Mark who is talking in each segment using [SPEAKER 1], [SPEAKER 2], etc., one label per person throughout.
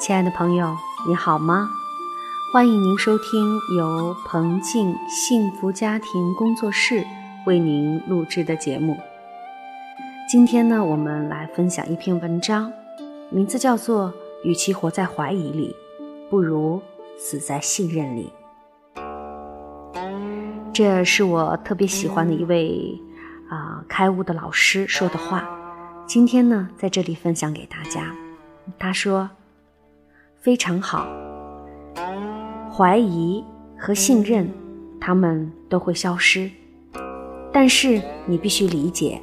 [SPEAKER 1] 亲爱的朋友，你好吗？欢迎您收听由彭静幸福家庭工作室为您录制的节目。今天呢，我们来分享一篇文章，名字叫做《与其活在怀疑里，不如死在信任里》。这是我特别喜欢的一位啊开悟的老师说的话，今天呢，在这里分享给大家。他说：“非常好，怀疑和信任，他们都会消失，但是你必须理解，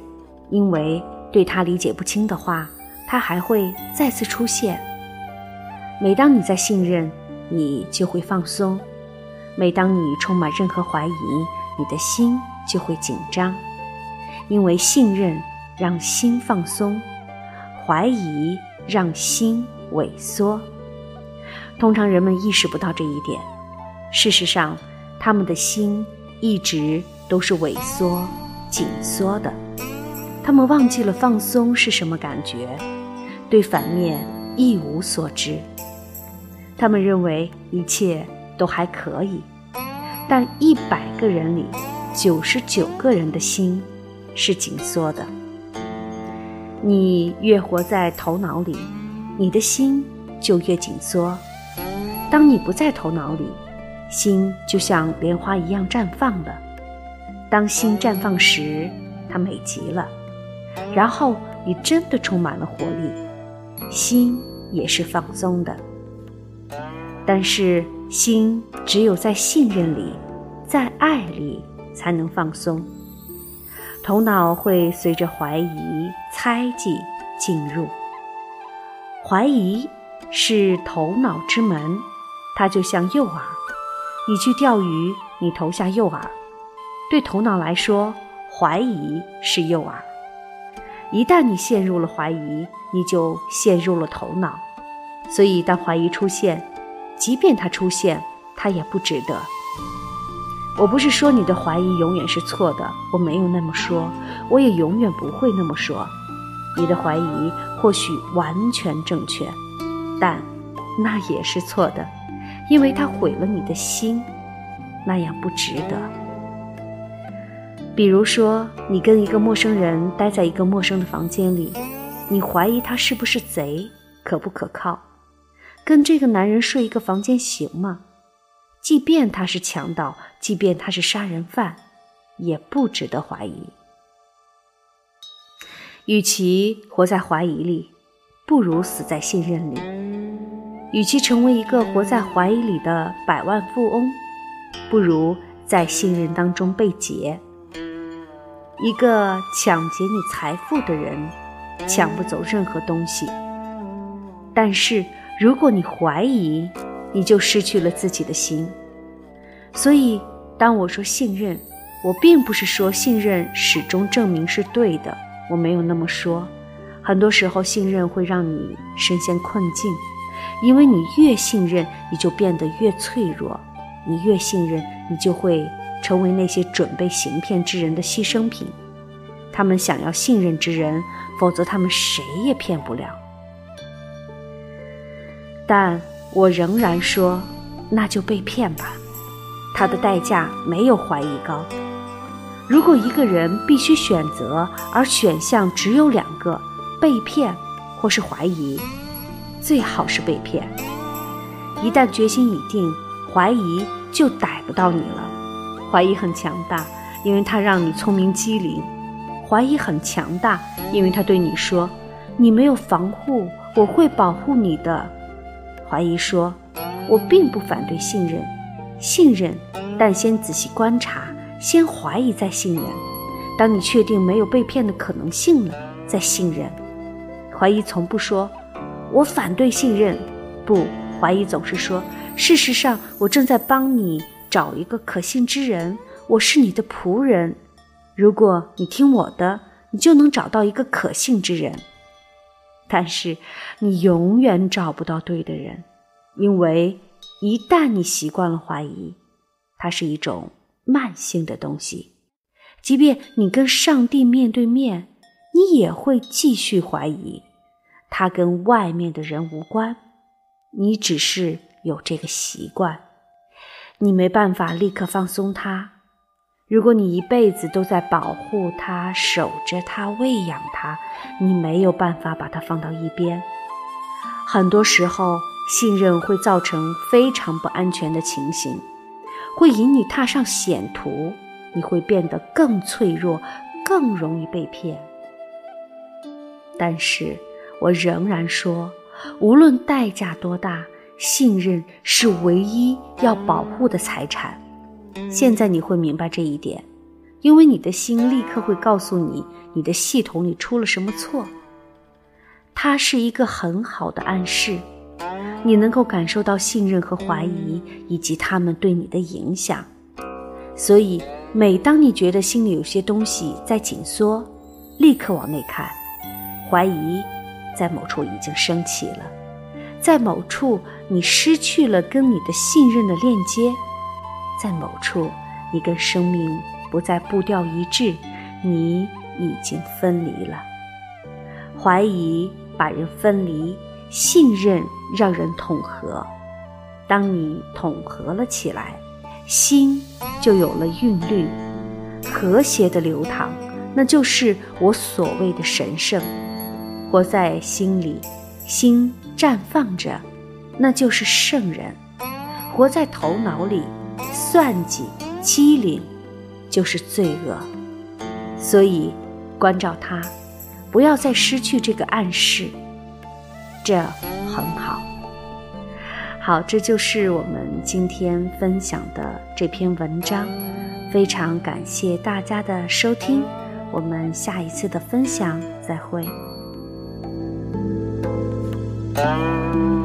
[SPEAKER 1] 因为对他理解不清的话，他还会再次出现。每当你在信任，你就会放松；每当你充满任何怀疑，你的心就会紧张，因为信任让心放松，怀疑。”让心萎缩。通常人们意识不到这一点，事实上，他们的心一直都是萎缩、紧缩的。他们忘记了放松是什么感觉，对反面一无所知。他们认为一切都还可以，但一百个人里，九十九个人的心是紧缩的。你越活在头脑里，你的心就越紧缩。当你不在头脑里，心就像莲花一样绽放了。当心绽放时，它美极了。然后你真的充满了活力，心也是放松的。但是心只有在信任里，在爱里才能放松。头脑会随着怀疑、猜忌进入。怀疑是头脑之门，它就像诱饵。你去钓鱼，你投下诱饵。对头脑来说，怀疑是诱饵。一旦你陷入了怀疑，你就陷入了头脑。所以，当怀疑出现，即便它出现，它也不值得。我不是说你的怀疑永远是错的，我没有那么说，我也永远不会那么说。你的怀疑或许完全正确，但那也是错的，因为它毁了你的心，那样不值得。比如说，你跟一个陌生人待在一个陌生的房间里，你怀疑他是不是贼，可不可靠？跟这个男人睡一个房间行吗？即便他是强盗，即便他是杀人犯，也不值得怀疑。与其活在怀疑里，不如死在信任里；与其成为一个活在怀疑里的百万富翁，不如在信任当中被劫。一个抢劫你财富的人，抢不走任何东西；但是如果你怀疑，你就失去了自己的心，所以当我说信任，我并不是说信任始终证明是对的，我没有那么说。很多时候，信任会让你深陷困境，因为你越信任，你就变得越脆弱；你越信任，你就会成为那些准备行骗之人的牺牲品。他们想要信任之人，否则他们谁也骗不了。但。我仍然说，那就被骗吧，他的代价没有怀疑高。如果一个人必须选择，而选项只有两个：被骗或是怀疑，最好是被骗。一旦决心已定，怀疑就逮不到你了。怀疑很强大，因为它让你聪明机灵；怀疑很强大，因为它对你说：“你没有防护，我会保护你的。”怀疑说：“我并不反对信任，信任，但先仔细观察，先怀疑再信任。当你确定没有被骗的可能性了，再信任。怀疑从不说‘我反对信任’，不，怀疑总是说‘事实上，我正在帮你找一个可信之人，我是你的仆人。如果你听我的，你就能找到一个可信之人。’”但是，你永远找不到对的人，因为一旦你习惯了怀疑，它是一种慢性的东西。即便你跟上帝面对面，你也会继续怀疑。它跟外面的人无关，你只是有这个习惯，你没办法立刻放松它。如果你一辈子都在保护它、守着它、喂养它，你没有办法把它放到一边。很多时候，信任会造成非常不安全的情形，会引你踏上险途，你会变得更脆弱，更容易被骗。但是我仍然说，无论代价多大，信任是唯一要保护的财产。现在你会明白这一点，因为你的心立刻会告诉你，你的系统里出了什么错。它是一个很好的暗示，你能够感受到信任和怀疑以及他们对你的影响。所以，每当你觉得心里有些东西在紧缩，立刻往内看，怀疑在某处已经升起了，在某处你失去了跟你的信任的链接，在某处你跟生命不再步调一致，你已经分离了。怀疑。把人分离，信任让人统合。当你统合了起来，心就有了韵律，和谐的流淌，那就是我所谓的神圣。活在心里，心绽放着，那就是圣人；活在头脑里，算计机灵，就是罪恶。所以，关照他。不要再失去这个暗示，这很好。好，这就是我们今天分享的这篇文章。非常感谢大家的收听，我们下一次的分享再会。thank you